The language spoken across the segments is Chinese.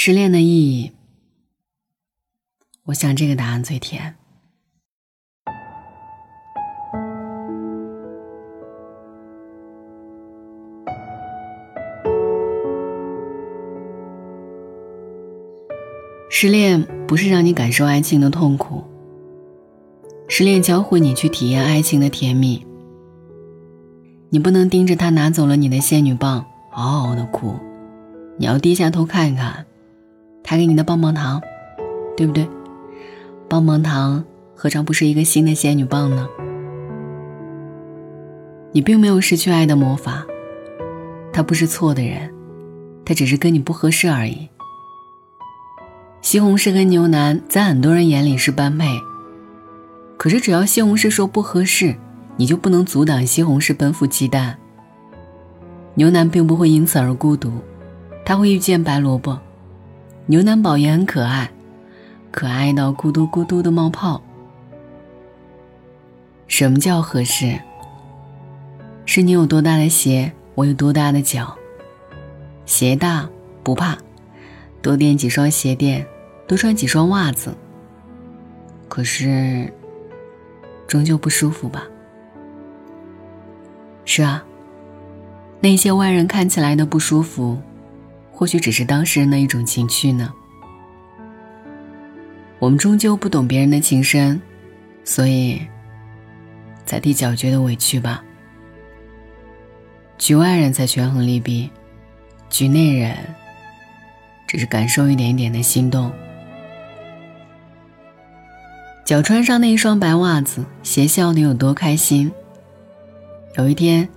失恋的意义，我想这个答案最甜。失恋不是让你感受爱情的痛苦，失恋教会你去体验爱情的甜蜜。你不能盯着他拿走了你的仙女棒，嗷嗷的哭，你要低下头看看，他给你的棒棒糖，对不对？棒棒糖何尝不是一个新的仙女棒呢？你并没有失去爱的魔法，他不是错的人，他只是跟你不合适而已。西红柿跟牛腩在很多人眼里是般配，可是只要西红柿说不合适。你就不能阻挡西红柿奔赴鸡蛋。牛腩并不会因此而孤独，他会遇见白萝卜。牛腩宝也很可爱，可爱到咕嘟咕嘟的冒泡。什么叫合适？是你有多大的鞋，我有多大的脚。鞋大不怕，多垫几双鞋垫，多穿几双袜子。可是，终究不舒服吧？是啊，那些外人看起来的不舒服，或许只是当事人的一种情趣呢。我们终究不懂别人的情深，所以，才替脚觉得委屈吧。局外人才权衡利弊，局内人只是感受一点一点的心动。脚穿上那一双白袜子，鞋笑得有多开心。有一天，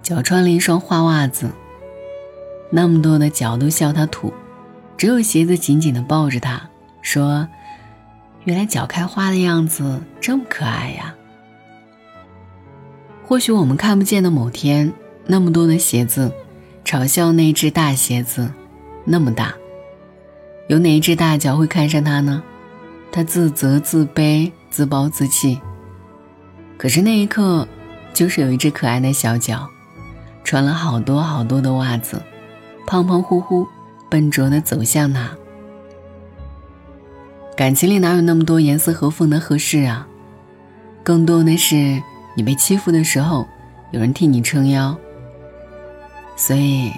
脚穿了一双花袜子，那么多的脚都笑他土，只有鞋子紧紧的抱着他，说：“原来脚开花的样子这么可爱呀。”或许我们看不见的某天，那么多的鞋子嘲笑那只大鞋子那么大，有哪一只大脚会看上他呢？他自责、自卑、自暴自弃。可是那一刻。就是有一只可爱的小脚，穿了好多好多的袜子，胖胖乎乎、笨拙的走向他。感情里哪有那么多严丝合缝的合适啊？更多的是你被欺负的时候，有人替你撑腰。所以，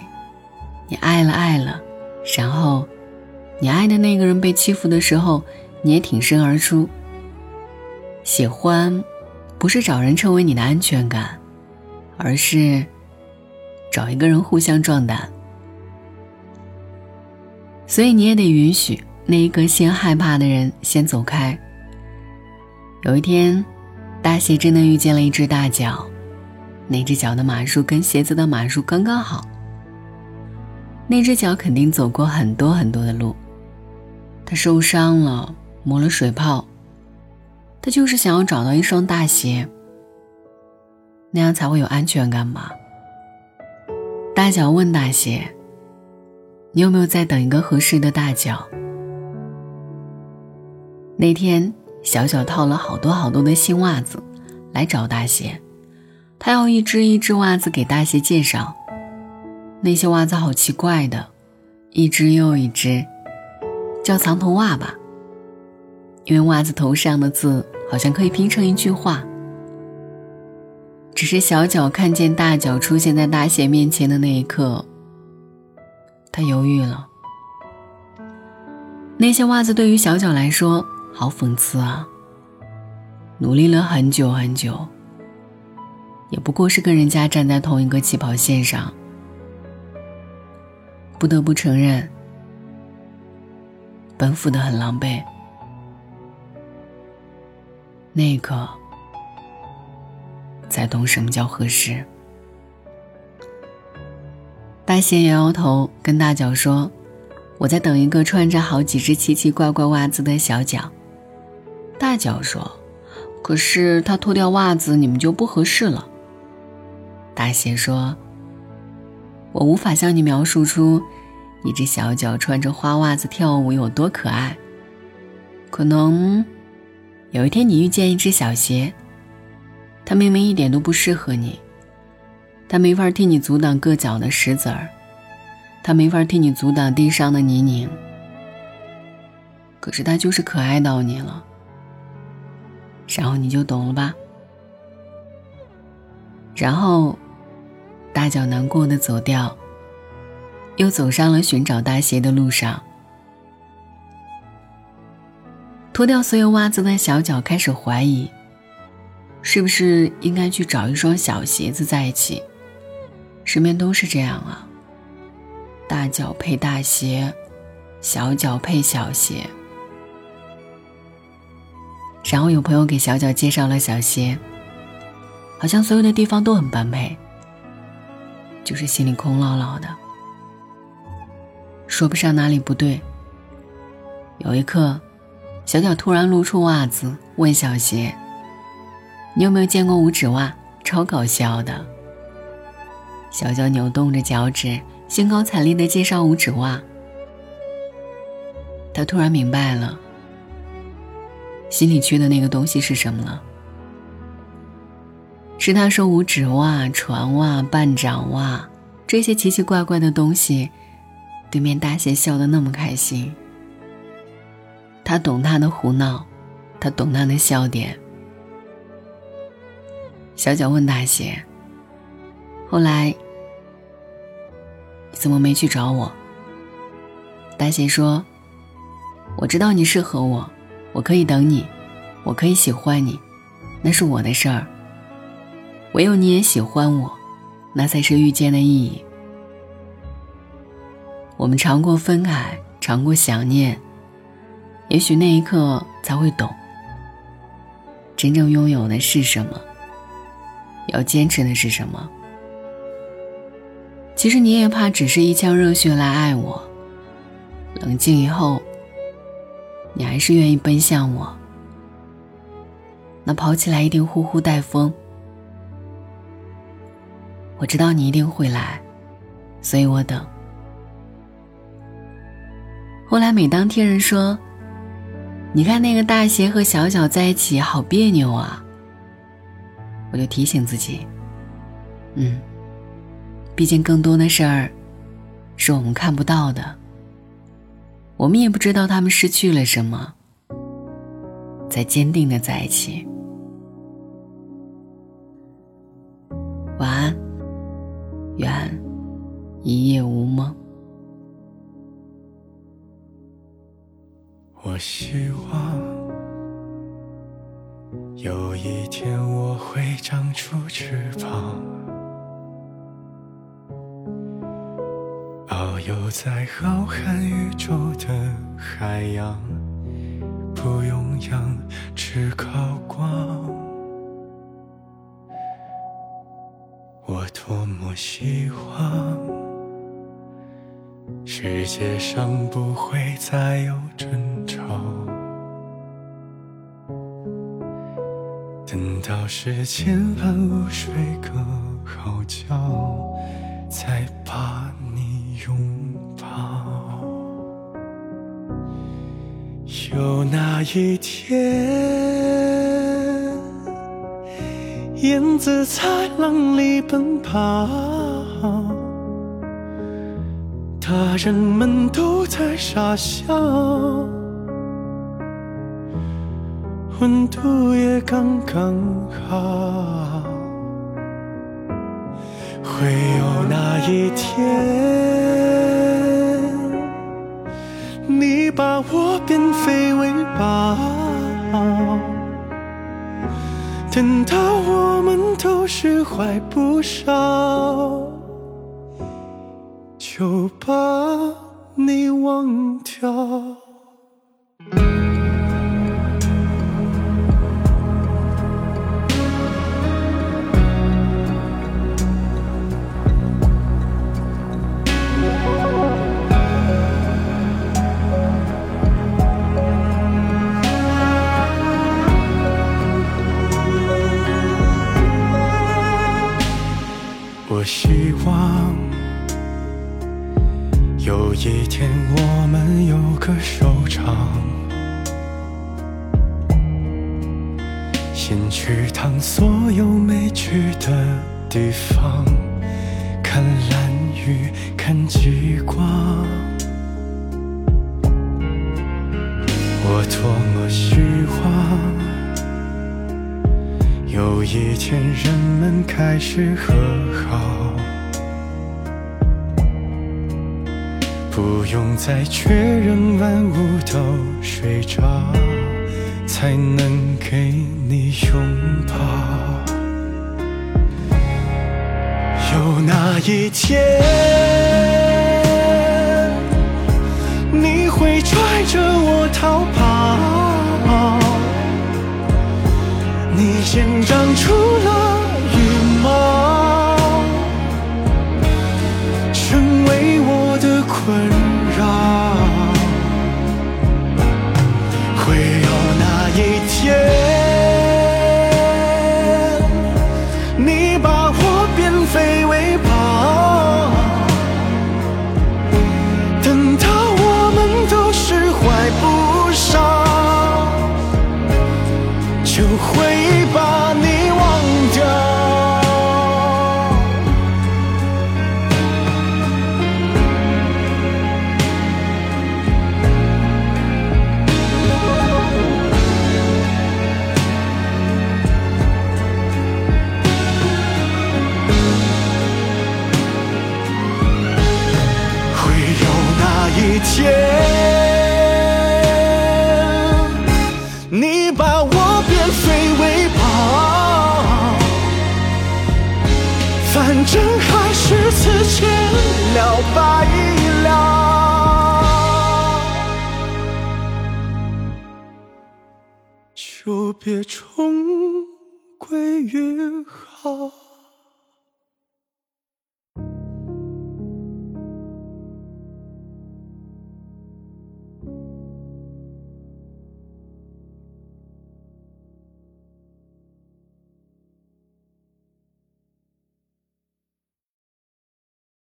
你爱了爱了，然后，你爱的那个人被欺负的时候，你也挺身而出。喜欢。不是找人成为你的安全感，而是找一个人互相壮胆。所以你也得允许那一个先害怕的人先走开。有一天，大鞋真的遇见了一只大脚，那只脚的码数跟鞋子的码数刚刚好。那只脚肯定走过很多很多的路，它受伤了，磨了水泡。他就是想要找到一双大鞋，那样才会有安全感吧。大脚问大鞋：“你有没有在等一个合适的大脚？”那天，小小套了好多好多的新袜子来找大鞋，他要一只一只袜子给大鞋介绍。那些袜子好奇怪的，一只又一只，叫藏头袜吧。因为袜子头上的字好像可以拼成一句话。只是小脚看见大脚出现在大鞋面前的那一刻，他犹豫了。那些袜子对于小脚来说好讽刺啊！努力了很久很久，也不过是跟人家站在同一个起跑线上。不得不承认，奔赴的很狼狈。那一刻，才懂什么叫合适。大鞋摇摇头，跟大脚说：“我在等一个穿着好几只奇奇怪怪袜子的小脚。”大脚说：“可是他脱掉袜子，你们就不合适了。”大鞋说：“我无法向你描述出一只小脚穿着花袜子跳舞有多可爱，可能……”有一天，你遇见一只小鞋，它明明一点都不适合你，它没法替你阻挡硌脚的石子儿，它没法替你阻挡地上的泥泞，可是他就是可爱到你了，然后你就懂了吧。然后，大脚难过的走掉，又走上了寻找大鞋的路上。脱掉所有袜子的小脚开始怀疑，是不是应该去找一双小鞋子在一起？身边都是这样啊，大脚配大鞋，小脚配小鞋。然后有朋友给小脚介绍了小鞋，好像所有的地方都很般配，就是心里空落落的，说不上哪里不对。有一刻，小脚突然露出袜子，问小鞋：“你有没有见过五指袜？超搞笑的。”小脚扭动着脚趾，兴高采烈地介绍五指袜。他突然明白了。心里缺的那个东西是什么了？是他说五指袜、船袜、半掌袜这些奇奇怪怪的东西，对面大仙笑得那么开心。他懂他的胡闹，他懂他的笑点。小脚问大仙：“后来你怎么没去找我？”大贤说：“我知道你适合我。”我可以等你，我可以喜欢你，那是我的事儿。唯有你也喜欢我，那才是遇见的意义。我们尝过分开，尝过想念，也许那一刻才会懂，真正拥有的是什么，要坚持的是什么。其实你也怕只是一腔热血来爱我，冷静以后。你还是愿意奔向我，那跑起来一定呼呼带风。我知道你一定会来，所以我等。后来每当听人说，你看那个大鞋和小小在一起好别扭啊，我就提醒自己，嗯，毕竟更多的事儿是我们看不到的。我们也不知道他们失去了什么，在坚定的在一起。晚安，宙的海洋，不用氧，只靠光。我多么希望，世界上不会再有争吵。等到世间万物睡个好觉，再把你。拥有那一天，燕子在浪里奔跑，大人们都在傻笑，温度也刚刚好，会有那一天。你把我变等到我们都释怀不少，就把你忘掉。地方看蓝雨看极光我多么希望有一天人们开始和好。不用再确认万物都睡着才能给你拥抱。有那一天，你会拽着我逃跑。你先长出了会就别重归于好。